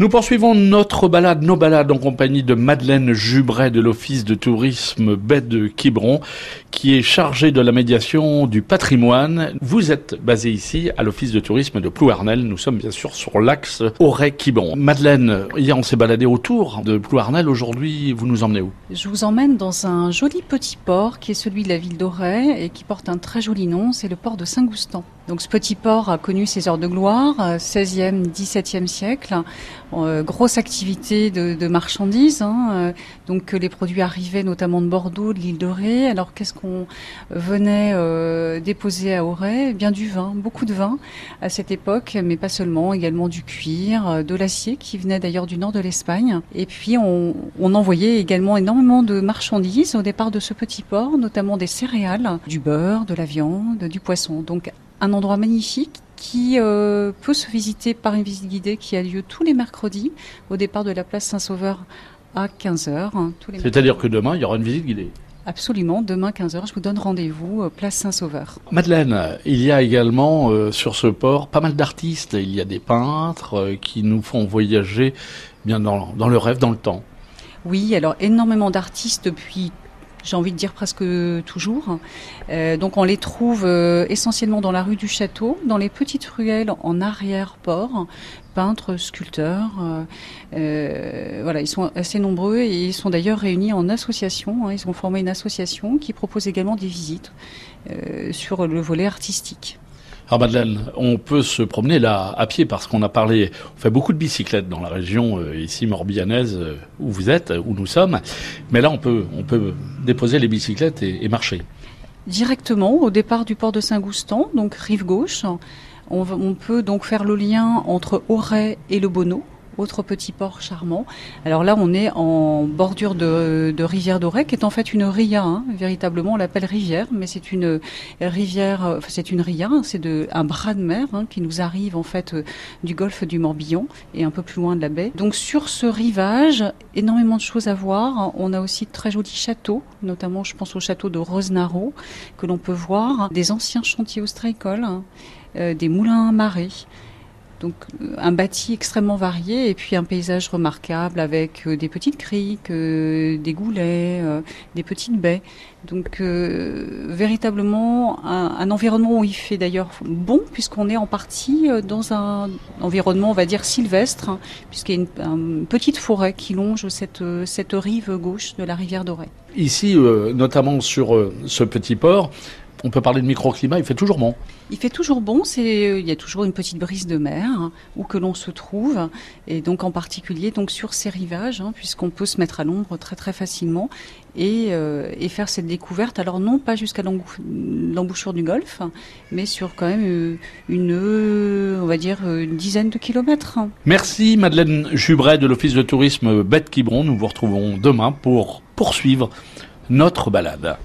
Nous poursuivons notre balade, nos balades en compagnie de Madeleine Jubret de l'Office de tourisme Baie de Quiberon, qui est chargée de la médiation du patrimoine. Vous êtes basée ici à l'Office de tourisme de Plouarnel. Nous sommes bien sûr sur l'axe Auray-Quiberon. Madeleine, hier on s'est baladé autour de Plouarnel. Aujourd'hui, vous nous emmenez où? Je vous emmène dans un joli petit port qui est celui de la ville d'Auray et qui porte un très joli nom, c'est le port de Saint-Goustan. Donc ce petit port a connu ses heures de gloire, 16e, 17e siècle. Euh, grosse activité de, marchandises. Hein, euh, donc les produits arrivaient notamment de Bordeaux, de l'île de Ré. Alors qu'est-ce qu'on venait euh, déposer à Auray? Eh Bien du vin, beaucoup de vin à cette époque, mais pas seulement, également du cuir, de l'acier qui venait d'ailleurs du nord de l'Espagne. Et puis on, on envoyait également énormément de marchandises au départ de ce petit port, notamment des céréales, du beurre, de la viande, du poisson. Donc un endroit magnifique qui euh, peut se visiter par une visite guidée qui a lieu tous les mercredis au départ de la place Saint-Sauveur à 15h. Hein, C'est-à-dire que demain, il y aura une visite guidée Absolument, demain 15h, je vous donne rendez-vous, euh, place Saint-Sauveur. Madeleine, il y a également euh, sur ce port pas mal d'artistes. Il y a des peintres qui nous font voyager bien dans, dans le rêve, dans le temps. Oui, alors énormément d'artistes depuis j'ai envie de dire presque toujours. Euh, donc on les trouve euh, essentiellement dans la rue du Château, dans les petites ruelles en arrière-port, peintres, sculpteurs. Euh, voilà, ils sont assez nombreux et ils sont d'ailleurs réunis en association. Hein. ils ont formé une association qui propose également des visites sur le volet artistique. Alors Madeleine, on peut se promener là à pied parce qu'on a parlé, on fait beaucoup de bicyclettes dans la région euh, ici morbihanaise euh, où vous êtes, où nous sommes, mais là on peut, déposer les bicyclettes et, marcher. Directement au départ du port de Saint-Goustan, donc rive gauche, on, on, peut donc faire le lien entre Auray et le Bonneau autre petit port charmant. Alors là, on est en bordure de, rivière d'Auray, qui est en fait une ria, hein. véritablement, on l'appelle rivière, mais c'est une rivière, euh, c'est une ria, hein. c'est un bras de mer hein, qui nous arrive en fait euh, du golfe du Morbihan et un peu plus loin de la baie. Donc sur ce rivage, énormément de choses à voir. On a aussi de très jolis châteaux, notamment je pense au château de Rosenaro, que l'on peut voir, des anciens chantiers ostréicoles, euh, des moulins à marée. Donc un bâti extrêmement varié et puis un paysage remarquable avec euh, des petites criques, euh, des goulets, euh, des petites baies. Donc véritablement un, environnement où il fait d'ailleurs bon puisqu'on est en partie dans un environnement on va dire sylvestre hein, puisqu'il y a une, petite forêt qui longe cette, cette rive gauche de la rivière d'Auray. Ici notamment sur ce petit port, on peut parler de microclimat, il fait toujours bon. Il fait toujours bon, c'est il y a toujours une petite brise de mer hein, où que l'on se trouve et donc en particulier donc sur ces rivages hein, puisqu'on peut se mettre à l'ombre très très facilement et, euh, et, faire cette découverte alors non pas jusqu'à l'embouchure du golfe mais sur quand même euh, une on va dire une dizaine de kilomètres. Merci Madeleine Jubret de l'office de tourisme Bête Quiberon, nous vous retrouvons demain pour poursuivre notre balade.